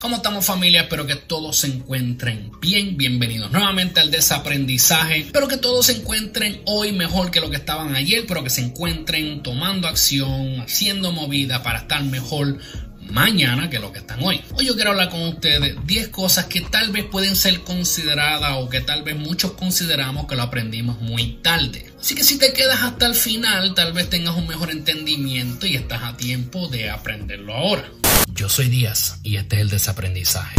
¿Cómo estamos familia? Espero que todos se encuentren bien. Bienvenidos nuevamente al desaprendizaje. Espero que todos se encuentren hoy mejor que lo que estaban ayer, pero que se encuentren tomando acción, haciendo movida para estar mejor mañana que lo que están hoy. Hoy yo quiero hablar con ustedes 10 cosas que tal vez pueden ser consideradas o que tal vez muchos consideramos que lo aprendimos muy tarde. Así que si te quedas hasta el final, tal vez tengas un mejor entendimiento y estás a tiempo de aprenderlo ahora. Yo soy Díaz y este es el desaprendizaje.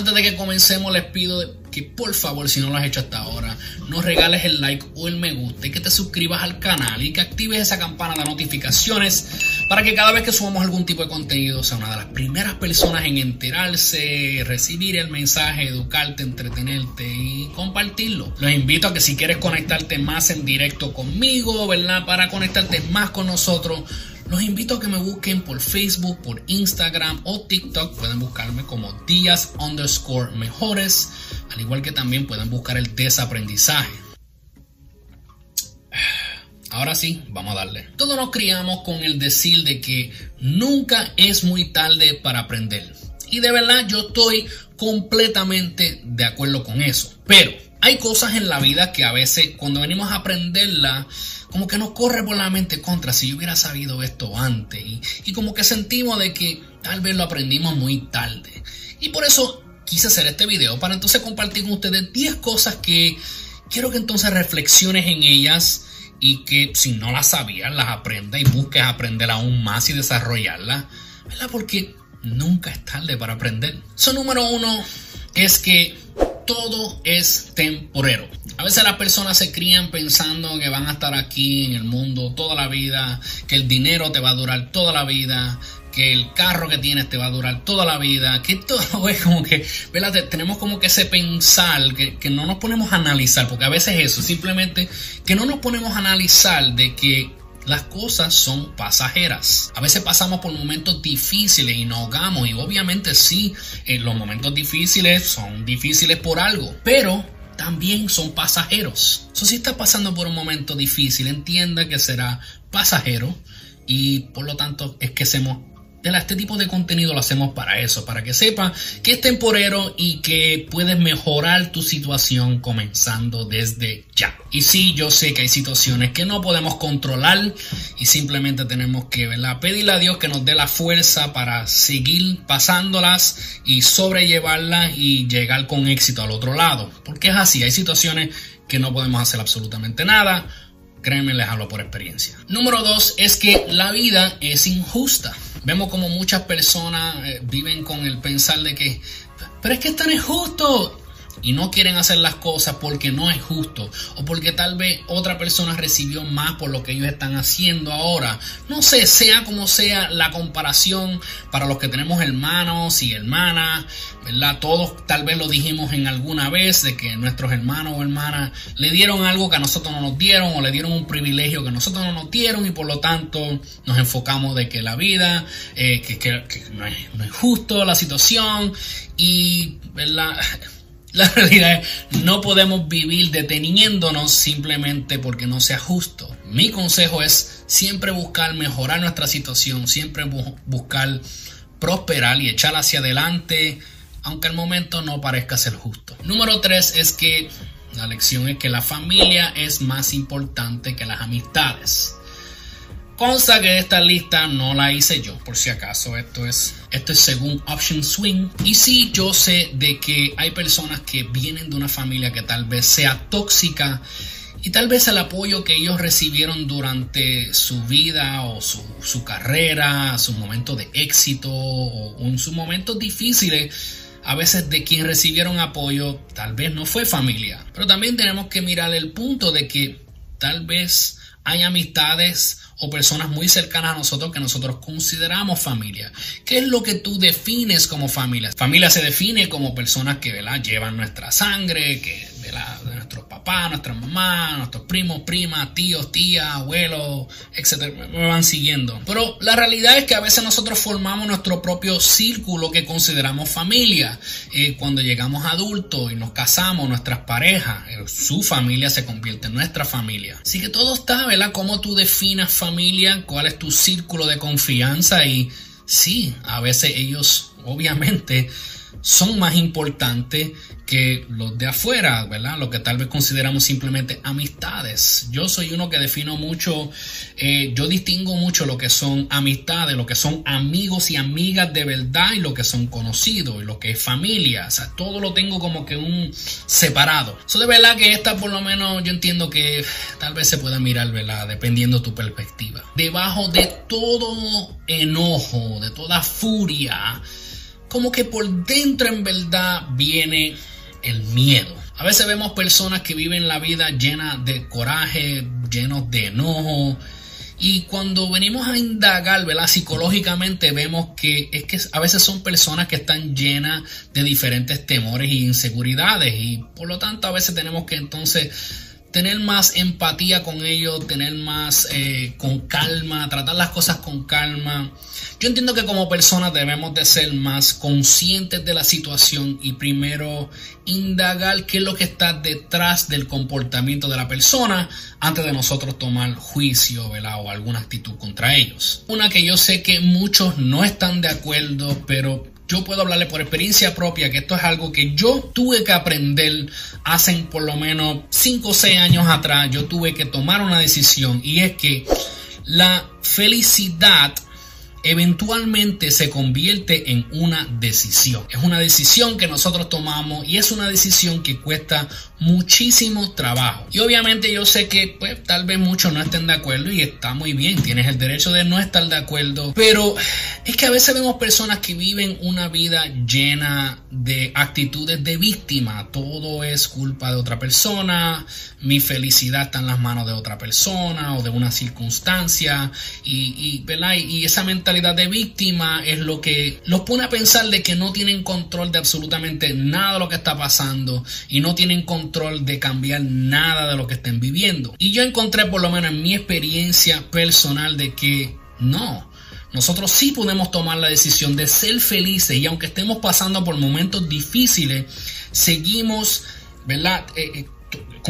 Antes de que comencemos les pido que por favor si no lo has hecho hasta ahora nos regales el like o el me gusta y que te suscribas al canal y que actives esa campana de notificaciones para que cada vez que subamos algún tipo de contenido sea una de las primeras personas en enterarse, recibir el mensaje, educarte, entretenerte y compartirlo. Los invito a que si quieres conectarte más en directo conmigo, ¿verdad? Para conectarte más con nosotros los invito a que me busquen por Facebook, por Instagram o TikTok. Pueden buscarme como Díaz underscore mejores. Al igual que también pueden buscar el desaprendizaje. Ahora sí, vamos a darle. Todos nos criamos con el decir de que nunca es muy tarde para aprender. Y de verdad yo estoy completamente de acuerdo con eso. Pero hay cosas en la vida que a veces cuando venimos a aprenderla, como que nos corre por la mente contra si yo hubiera sabido esto antes. Y, como que sentimos de que tal vez lo aprendimos muy tarde. Y por eso quise hacer este video para entonces compartir con ustedes 10 cosas que quiero que entonces reflexiones en ellas y que si no las sabías las aprendas y busques aprender aún más y desarrollarlas. ¿Verdad? Porque nunca es tarde para aprender. Eso número uno es que todo es temporero. A veces las personas se crían pensando que van a estar aquí en el mundo toda la vida, que el dinero te va a durar toda la vida, que el carro que tienes te va a durar toda la vida, que todo es como que, ¿verdad? Tenemos como que ese pensar, que, que no nos ponemos a analizar, porque a veces eso, simplemente que no nos ponemos a analizar de que las cosas son pasajeras. A veces pasamos por momentos difíciles y nos ahogamos y obviamente sí, en los momentos difíciles son difíciles por algo, pero también son pasajeros. So, si está pasando por un momento difícil, entienda que será pasajero y por lo tanto es que hacemos este tipo de contenido lo hacemos para eso, para que sepa que es temporero y que puedes mejorar tu situación comenzando desde ya. Y sí, yo sé que hay situaciones que no podemos controlar y simplemente tenemos que pedirle a Dios que nos dé la fuerza para seguir pasándolas y sobrellevarlas y llegar con éxito al otro lado. Porque es así, hay situaciones que no podemos hacer absolutamente nada. Créeme, les hablo por experiencia. Número dos es que la vida es injusta. Vemos como muchas personas eh, viven con el pensar de que, pero es que esto no es justo y no quieren hacer las cosas porque no es justo o porque tal vez otra persona recibió más por lo que ellos están haciendo ahora. No sé, sea como sea la comparación para los que tenemos hermanos y hermanas, ¿verdad? Todos tal vez lo dijimos en alguna vez de que nuestros hermanos o hermanas le dieron algo que a nosotros no nos dieron o le dieron un privilegio que a nosotros no nos dieron y por lo tanto nos enfocamos de que la vida, eh, que, no, es, no es justo la situación y, ¿verdad? La realidad es, no podemos vivir deteniéndonos simplemente porque no sea justo. Mi consejo es siempre buscar mejorar nuestra situación, siempre buscar prosperar y echar hacia adelante, aunque el momento no parezca ser justo. Número tres es que la lección es que la familia es más importante que las amistades. Consta que esta lista no la hice yo, por si acaso. Esto es, esto es según Option Swing. Y sí, yo sé de que hay personas que vienen de una familia que tal vez sea tóxica y tal vez el apoyo que ellos recibieron durante su vida o su, su carrera, sus momentos de éxito o en sus momentos difíciles, a veces de quien recibieron apoyo tal vez no fue familia. Pero también tenemos que mirar el punto de que tal vez hay amistades o personas muy cercanas a nosotros que nosotros consideramos familia. ¿Qué es lo que tú defines como familia? Familia se define como personas que llevan nuestra sangre, que nuestros papás, nuestras mamás, nuestros primos, primas, tíos, tías, abuelos, etcétera, me van siguiendo. Pero la realidad es que a veces nosotros formamos nuestro propio círculo que consideramos familia. Eh, cuando llegamos adultos y nos casamos, nuestras parejas, eh, su familia se convierte en nuestra familia. Así que todo está, ¿verdad? Cómo tú definas familia, cuál es tu círculo de confianza y sí, a veces ellos obviamente son más importantes que los de afuera, ¿verdad? Lo que tal vez consideramos simplemente amistades. Yo soy uno que defino mucho, eh, yo distingo mucho lo que son amistades, lo que son amigos y amigas de verdad y lo que son conocidos y lo que es familia. O sea, todo lo tengo como que un separado. Eso de verdad que esta por lo menos yo entiendo que tal vez se pueda mirar, ¿verdad? Dependiendo tu perspectiva. Debajo de todo enojo, de toda furia, como que por dentro en verdad viene el miedo. A veces vemos personas que viven la vida llena de coraje, llenos de enojo. Y cuando venimos a indagar, ¿verdad? Psicológicamente vemos que es que a veces son personas que están llenas de diferentes temores e inseguridades. Y por lo tanto a veces tenemos que entonces tener más empatía con ellos, tener más eh, con calma, tratar las cosas con calma. Yo entiendo que como personas debemos de ser más conscientes de la situación y primero indagar qué es lo que está detrás del comportamiento de la persona antes de nosotros tomar juicio o alguna actitud contra ellos. Una que yo sé que muchos no están de acuerdo, pero yo puedo hablarle por experiencia propia que esto es algo que yo tuve que aprender hace por lo menos 5 o 6 años atrás. Yo tuve que tomar una decisión y es que la felicidad eventualmente se convierte en una decisión. Es una decisión que nosotros tomamos y es una decisión que cuesta muchísimo trabajo. Y obviamente yo sé que pues tal vez muchos no estén de acuerdo y está muy bien, tienes el derecho de no estar de acuerdo, pero es que a veces vemos personas que viven una vida llena de actitudes de víctima, todo es culpa de otra persona, mi felicidad está en las manos de otra persona o de una circunstancia y, y esa mentalidad de víctima es lo que los pone a pensar de que no tienen control de absolutamente nada de lo que está pasando y no tienen control de cambiar nada de lo que estén viviendo. Y yo encontré por lo menos en mi experiencia personal de que no, nosotros sí podemos tomar la decisión de ser felices y aunque estemos pasando por momentos difíciles, seguimos, ¿verdad? Eh, eh,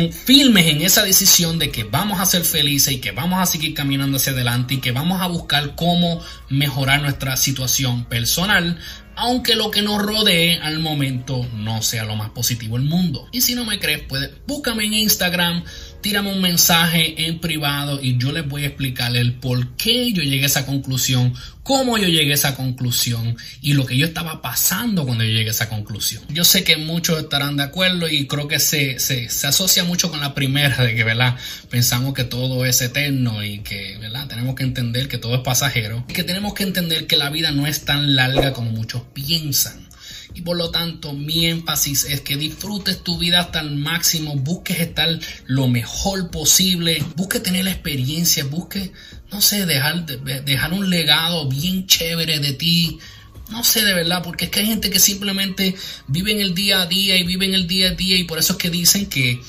firmes en esa decisión de que vamos a ser felices y que vamos a seguir caminando hacia adelante y que vamos a buscar cómo mejorar nuestra situación personal, aunque lo que nos rodee al momento no sea lo más positivo del mundo. Y si no me crees, puedes búscame en Instagram, tírame un mensaje en privado y yo les voy a explicar el por qué yo llegué a esa conclusión, cómo yo llegué a esa conclusión y lo que yo estaba pasando cuando yo llegué a esa conclusión. Yo sé que muchos estarán de acuerdo y creo que se, se, se asocia mucho con la primera de que, ¿verdad? Pensamos que todo es eterno y que, ¿verdad? Tenemos que entender que todo es pasajero y que tenemos que entender que la vida no es tan larga como muchos piensan. Y por lo tanto, mi énfasis es que disfrutes tu vida hasta el máximo, busques estar lo mejor posible, busque tener la experiencia, busque, no sé, dejar, dejar un legado bien chévere de ti. No sé de verdad, porque es que hay gente que simplemente vive en el día a día y vive en el día a día y por eso es que dicen que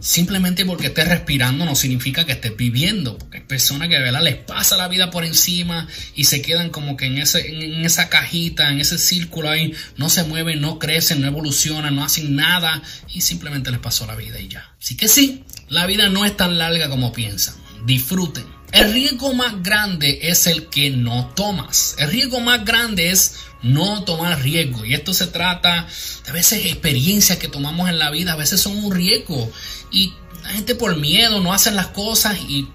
Simplemente porque estés respirando no significa que estés viviendo, porque hay personas que verdad les pasa la vida por encima y se quedan como que en, ese, en esa cajita, en ese círculo ahí, no se mueven, no crecen, no evolucionan, no hacen nada y simplemente les pasó la vida y ya. Así que sí, la vida no es tan larga como piensan. Disfruten. El riesgo más grande es el que no tomas. El riesgo más grande es no tomar riesgo. Y esto se trata de a veces experiencias que tomamos en la vida, a veces son un riesgo. Y la gente por miedo no hacen las cosas y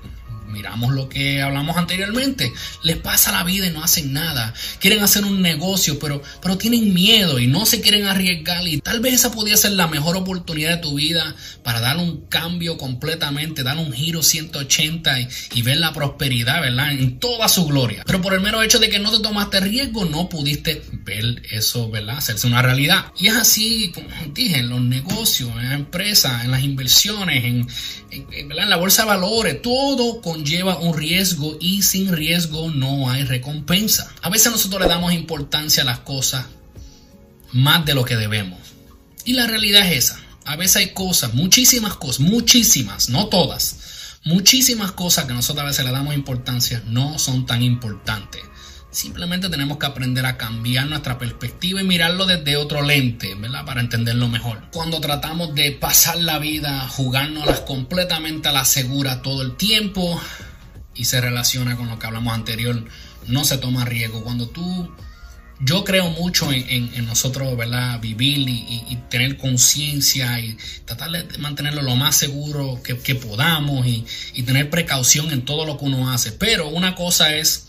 miramos lo que hablamos anteriormente, les pasa la vida y no hacen nada. Quieren hacer un negocio, pero, pero tienen miedo y no se quieren arriesgar. Y tal vez esa podría ser la mejor oportunidad de tu vida para dar un cambio completamente, dar un giro 180 y, y ver la prosperidad, ¿verdad? En toda su gloria. Pero por el mero hecho de que no te tomaste riesgo, no pudiste ver eso, ¿verdad? Hacerse una realidad. Y es así, como dije, en los negocios, en las empresas, en las inversiones, en, en, en la bolsa de valores, todo con lleva un riesgo y sin riesgo no hay recompensa. A veces nosotros le damos importancia a las cosas más de lo que debemos. Y la realidad es esa. A veces hay cosas, muchísimas cosas, muchísimas, no todas, muchísimas cosas que nosotros a veces le damos importancia no son tan importantes. Simplemente tenemos que aprender a cambiar nuestra perspectiva y mirarlo desde otro lente, ¿verdad? Para entenderlo mejor. Cuando tratamos de pasar la vida jugándolas completamente a la segura todo el tiempo y se relaciona con lo que hablamos anterior, no se toma riesgo. Cuando tú yo creo mucho en, nosotros, ¿verdad? Vivir y, tener conciencia y tratar de mantenerlo lo más seguro que, podamos y, tener precaución en todo lo que uno hace. Pero una cosa es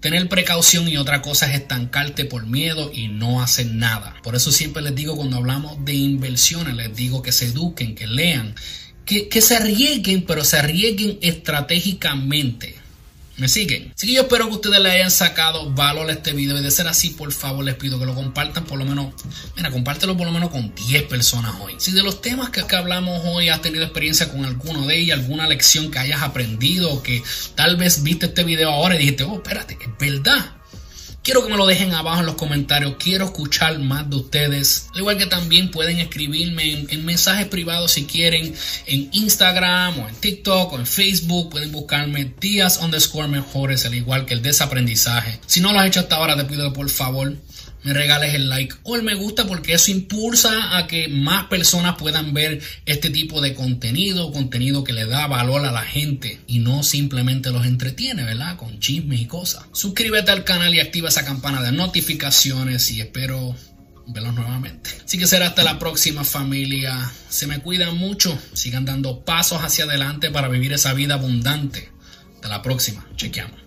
tener precaución y otra cosa es estancarte por miedo y no hacer nada. Por eso siempre les digo cuando hablamos de inversiones, les digo que se eduquen, que lean, que, que se arriesguen, pero se arriesguen estratégicamente. ¿Me siguen? Así que yo espero que ustedes le hayan sacado valor a este video y de ser así, por favor, les pido que lo compartan por lo menos, mira, compártelo por lo menos con 10 personas hoy. Si de los temas que, que hablamos hoy has tenido experiencia con alguno de ellos, alguna lección que hayas aprendido que tal vez viste este video ahora y dijiste, oh, espérate, es verdad. Quiero que me lo dejen abajo en los comentarios. Quiero escuchar más de ustedes. Al igual que también pueden escribirme en, mensajes privados si quieren en Instagram o en TikTok o en Facebook. Pueden buscarme días underscore mejores, al igual que el desaprendizaje. Si no lo has hecho hasta ahora, te pido por favor me regales el like o el me gusta porque eso impulsa a que más personas puedan ver este tipo de contenido, contenido que le da valor a la gente y no simplemente los entretiene, ¿verdad? Con chismes y cosas. Suscríbete al canal y activa esa campana de notificaciones y espero verlos nuevamente. Así que será hasta la próxima familia. Se me cuidan mucho, sigan dando pasos hacia adelante para vivir esa vida abundante. Hasta la próxima, chequeamos.